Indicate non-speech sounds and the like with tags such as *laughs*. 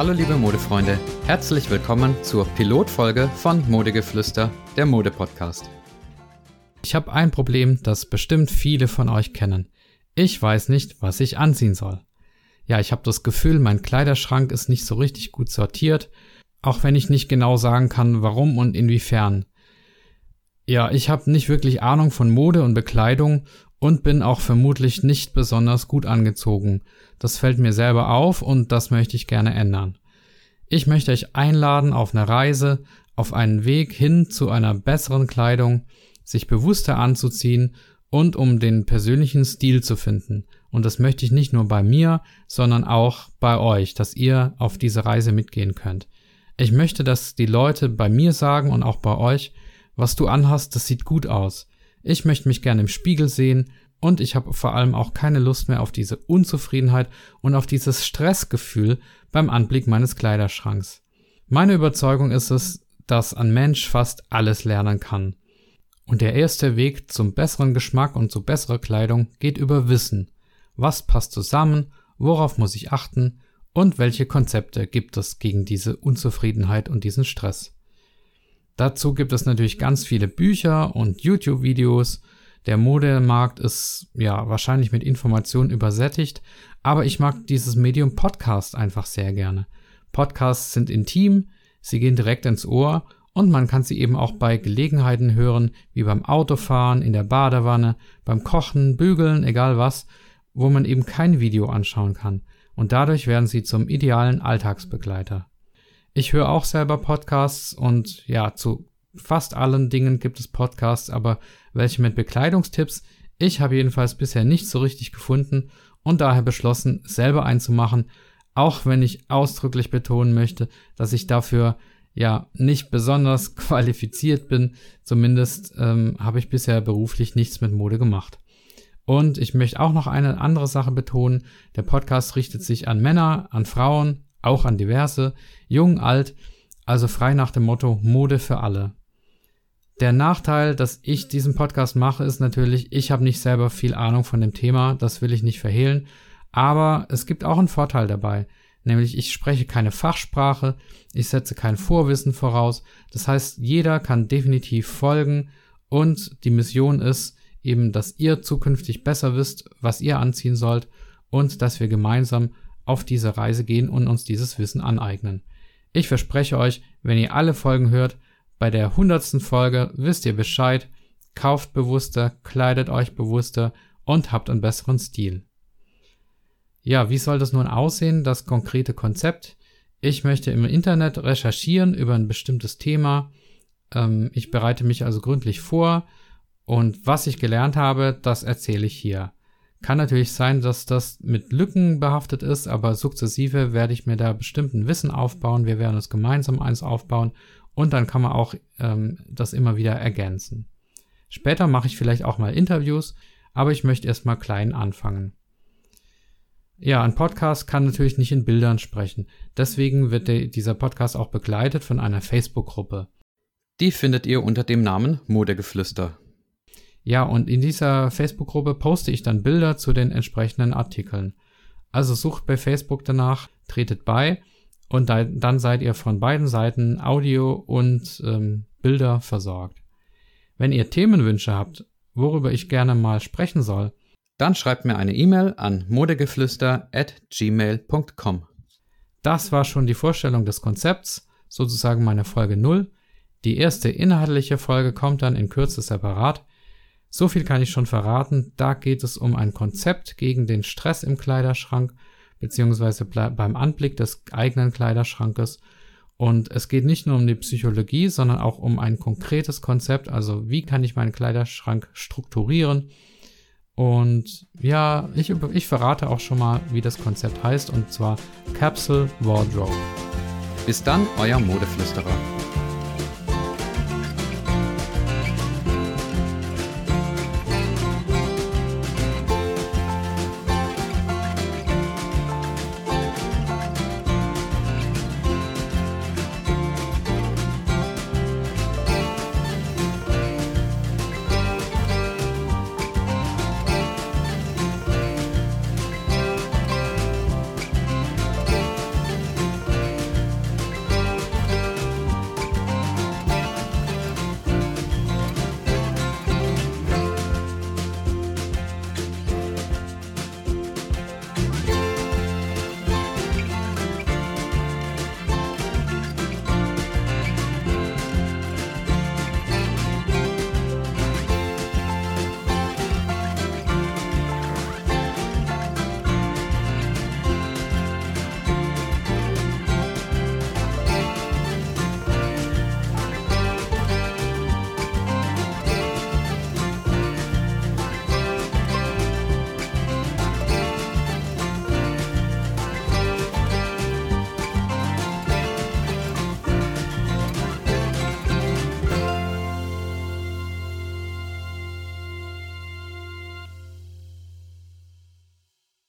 Hallo liebe Modefreunde, herzlich willkommen zur Pilotfolge von Modegeflüster, der Mode-Podcast. Ich habe ein Problem, das bestimmt viele von euch kennen. Ich weiß nicht, was ich anziehen soll. Ja, ich habe das Gefühl, mein Kleiderschrank ist nicht so richtig gut sortiert, auch wenn ich nicht genau sagen kann, warum und inwiefern. Ja, ich habe nicht wirklich Ahnung von Mode und Bekleidung und bin auch vermutlich nicht besonders gut angezogen. Das fällt mir selber auf und das möchte ich gerne ändern. Ich möchte euch einladen auf eine Reise, auf einen Weg hin zu einer besseren Kleidung, sich bewusster anzuziehen und um den persönlichen Stil zu finden. Und das möchte ich nicht nur bei mir, sondern auch bei euch, dass ihr auf diese Reise mitgehen könnt. Ich möchte, dass die Leute bei mir sagen und auch bei euch, was du anhast, das sieht gut aus. Ich möchte mich gerne im Spiegel sehen und ich habe vor allem auch keine Lust mehr auf diese Unzufriedenheit und auf dieses Stressgefühl beim Anblick meines Kleiderschranks. Meine Überzeugung ist es, dass ein Mensch fast alles lernen kann. Und der erste Weg zum besseren Geschmack und zu besserer Kleidung geht über Wissen. Was passt zusammen? Worauf muss ich achten? Und welche Konzepte gibt es gegen diese Unzufriedenheit und diesen Stress? Dazu gibt es natürlich ganz viele Bücher und YouTube-Videos. Der Modemarkt ist ja wahrscheinlich mit Informationen übersättigt, aber ich mag dieses Medium Podcast einfach sehr gerne. Podcasts sind intim, sie gehen direkt ins Ohr und man kann sie eben auch bei Gelegenheiten hören, wie beim Autofahren, in der Badewanne, beim Kochen, Bügeln, egal was, wo man eben kein Video anschauen kann. Und dadurch werden sie zum idealen Alltagsbegleiter. Ich höre auch selber Podcasts und ja, zu fast allen Dingen gibt es Podcasts, aber welche mit Bekleidungstipps? Ich habe jedenfalls bisher nicht so richtig gefunden und daher beschlossen, selber einzumachen, auch wenn ich ausdrücklich betonen möchte, dass ich dafür ja nicht besonders *laughs* qualifiziert bin. Zumindest ähm, habe ich bisher beruflich nichts mit Mode gemacht. Und ich möchte auch noch eine andere Sache betonen. Der Podcast richtet sich an Männer, an Frauen, auch an diverse, jung, alt, also frei nach dem Motto Mode für alle. Der Nachteil, dass ich diesen Podcast mache, ist natürlich, ich habe nicht selber viel Ahnung von dem Thema, das will ich nicht verhehlen, aber es gibt auch einen Vorteil dabei, nämlich ich spreche keine Fachsprache, ich setze kein Vorwissen voraus, das heißt, jeder kann definitiv folgen und die Mission ist eben, dass ihr zukünftig besser wisst, was ihr anziehen sollt und dass wir gemeinsam auf diese Reise gehen und uns dieses Wissen aneignen. Ich verspreche euch, wenn ihr alle Folgen hört, bei der hundertsten Folge wisst ihr Bescheid, kauft bewusster, kleidet euch bewusster und habt einen besseren Stil. Ja, wie soll das nun aussehen, das konkrete Konzept? Ich möchte im Internet recherchieren über ein bestimmtes Thema. Ähm, ich bereite mich also gründlich vor und was ich gelernt habe, das erzähle ich hier. Kann natürlich sein, dass das mit Lücken behaftet ist, aber sukzessive werde ich mir da bestimmten Wissen aufbauen. Wir werden es gemeinsam eins aufbauen und dann kann man auch ähm, das immer wieder ergänzen. Später mache ich vielleicht auch mal Interviews, aber ich möchte erstmal klein anfangen. Ja, ein Podcast kann natürlich nicht in Bildern sprechen. Deswegen wird der, dieser Podcast auch begleitet von einer Facebook-Gruppe. Die findet ihr unter dem Namen Modegeflüster. Ja, und in dieser Facebook-Gruppe poste ich dann Bilder zu den entsprechenden Artikeln. Also sucht bei Facebook danach, tretet bei und da, dann seid ihr von beiden Seiten Audio und ähm, Bilder versorgt. Wenn ihr Themenwünsche habt, worüber ich gerne mal sprechen soll, dann schreibt mir eine E-Mail an modegeflüster at gmail.com. Das war schon die Vorstellung des Konzepts, sozusagen meine Folge 0. Die erste inhaltliche Folge kommt dann in Kürze separat. So viel kann ich schon verraten. Da geht es um ein Konzept gegen den Stress im Kleiderschrank, beziehungsweise beim Anblick des eigenen Kleiderschrankes. Und es geht nicht nur um die Psychologie, sondern auch um ein konkretes Konzept. Also wie kann ich meinen Kleiderschrank strukturieren? Und ja, ich, ich verrate auch schon mal, wie das Konzept heißt, und zwar Capsule Wardrobe. Bis dann, euer Modeflüsterer.